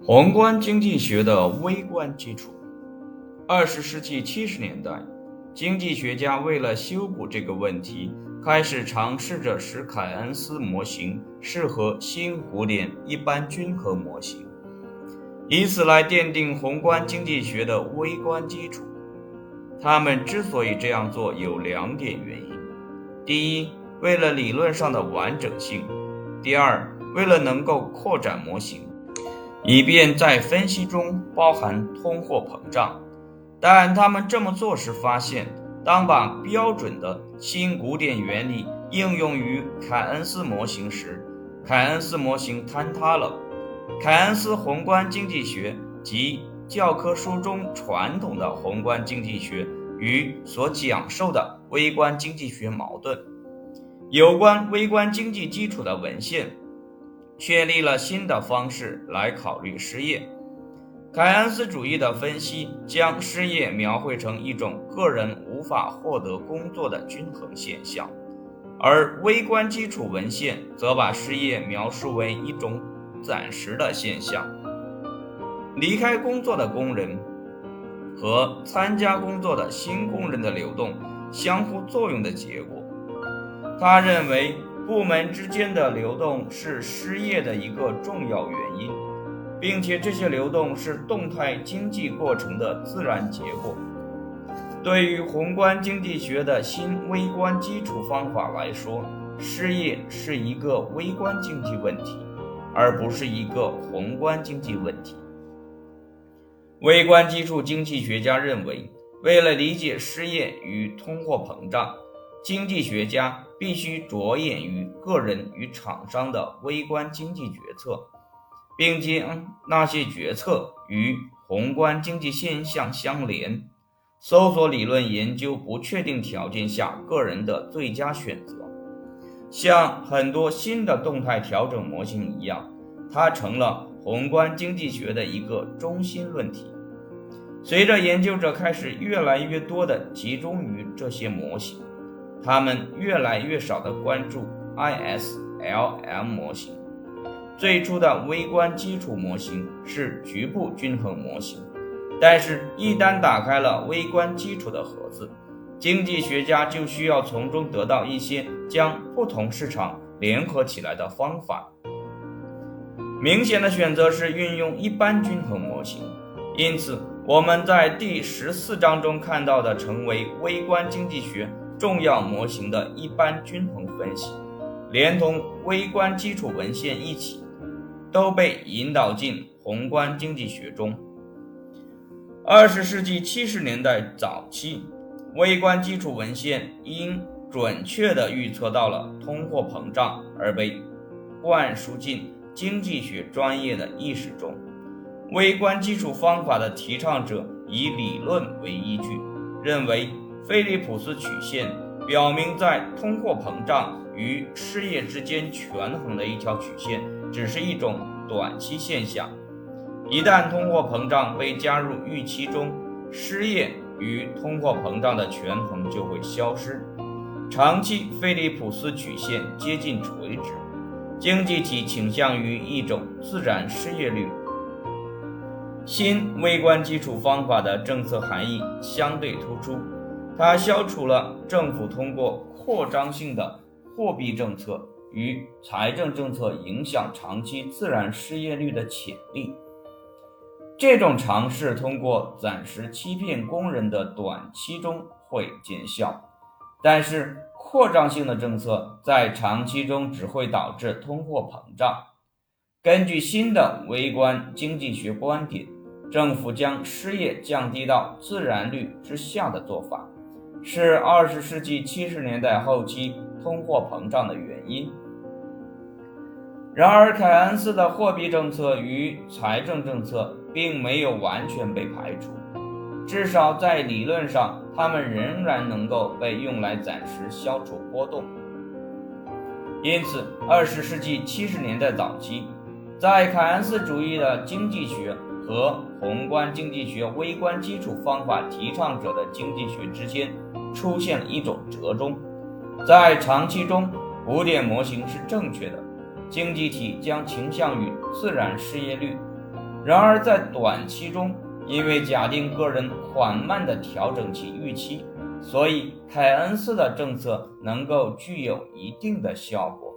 宏观经济学的微观基础。二十世纪七十年代，经济学家为了修补这个问题，开始尝试着使凯恩斯模型适合新古典一般均衡模型，以此来奠定宏观经济学的微观基础。他们之所以这样做，有两点原因：第一，为了理论上的完整性；第二，为了能够扩展模型。以便在分析中包含通货膨胀，但他们这么做时发现，当把标准的新古典原理应用于凯恩斯模型时，凯恩斯模型坍塌了。凯恩斯宏观经济学及教科书中传统的宏观经济学与所讲授的微观经济学矛盾。有关微观经济基础的文献。确立了新的方式来考虑失业。凯恩斯主义的分析将失业描绘成一种个人无法获得工作的均衡现象，而微观基础文献则把失业描述为一种暂时的现象。离开工作的工人和参加工作的新工人的流动相互作用的结果。他认为。部门之间的流动是失业的一个重要原因，并且这些流动是动态经济过程的自然结果。对于宏观经济学的新微观基础方法来说，失业是一个微观经济问题，而不是一个宏观经济问题。微观基础经济学家认为，为了理解失业与通货膨胀。经济学家必须着眼于个人与厂商的微观经济决策，并将那些决策与宏观经济现象相连。搜索理论研究不确定条件下个人的最佳选择，像很多新的动态调整模型一样，它成了宏观经济学的一个中心论题。随着研究者开始越来越多地集中于这些模型。他们越来越少地关注 ISLM 模型。最初的微观基础模型是局部均衡模型，但是，一旦打开了微观基础的盒子，经济学家就需要从中得到一些将不同市场联合起来的方法。明显的选择是运用一般均衡模型，因此，我们在第十四章中看到的成为微观经济学。重要模型的一般均衡分析，连同微观基础文献一起，都被引导进宏观经济学中。二十世纪七十年代早期，微观基础文献因准确地预测到了通货膨胀而被灌输进经济学专业的意识中。微观基础方法的提倡者以理论为依据，认为。菲利普斯曲线表明，在通货膨胀与失业之间权衡的一条曲线，只是一种短期现象。一旦通货膨胀被加入预期中，失业与通货膨胀的权衡就会消失。长期菲利普斯曲线接近垂直，经济体倾向于一种自然失业率。新微观基础方法的政策含义相对突出。它消除了政府通过扩张性的货币政策与财政政策影响长期自然失业率的潜力。这种尝试通过暂时欺骗工人的短期中会见效，但是扩张性的政策在长期中只会导致通货膨胀。根据新的微观经济学观点，政府将失业降低到自然率之下的做法。是二十世纪七十年代后期通货膨胀的原因。然而，凯恩斯的货币政策与财政政策并没有完全被排除，至少在理论上，它们仍然能够被用来暂时消除波动。因此，二十世纪七十年代早期，在凯恩斯主义的经济学和宏观经济学微观基础方法提倡者的经济学之间。出现了一种折中，在长期中，古典模型是正确的，经济体将倾向于自然失业率，然而在短期中，因为假定个人缓慢地调整其预期，所以凯恩斯的政策能够具有一定的效果。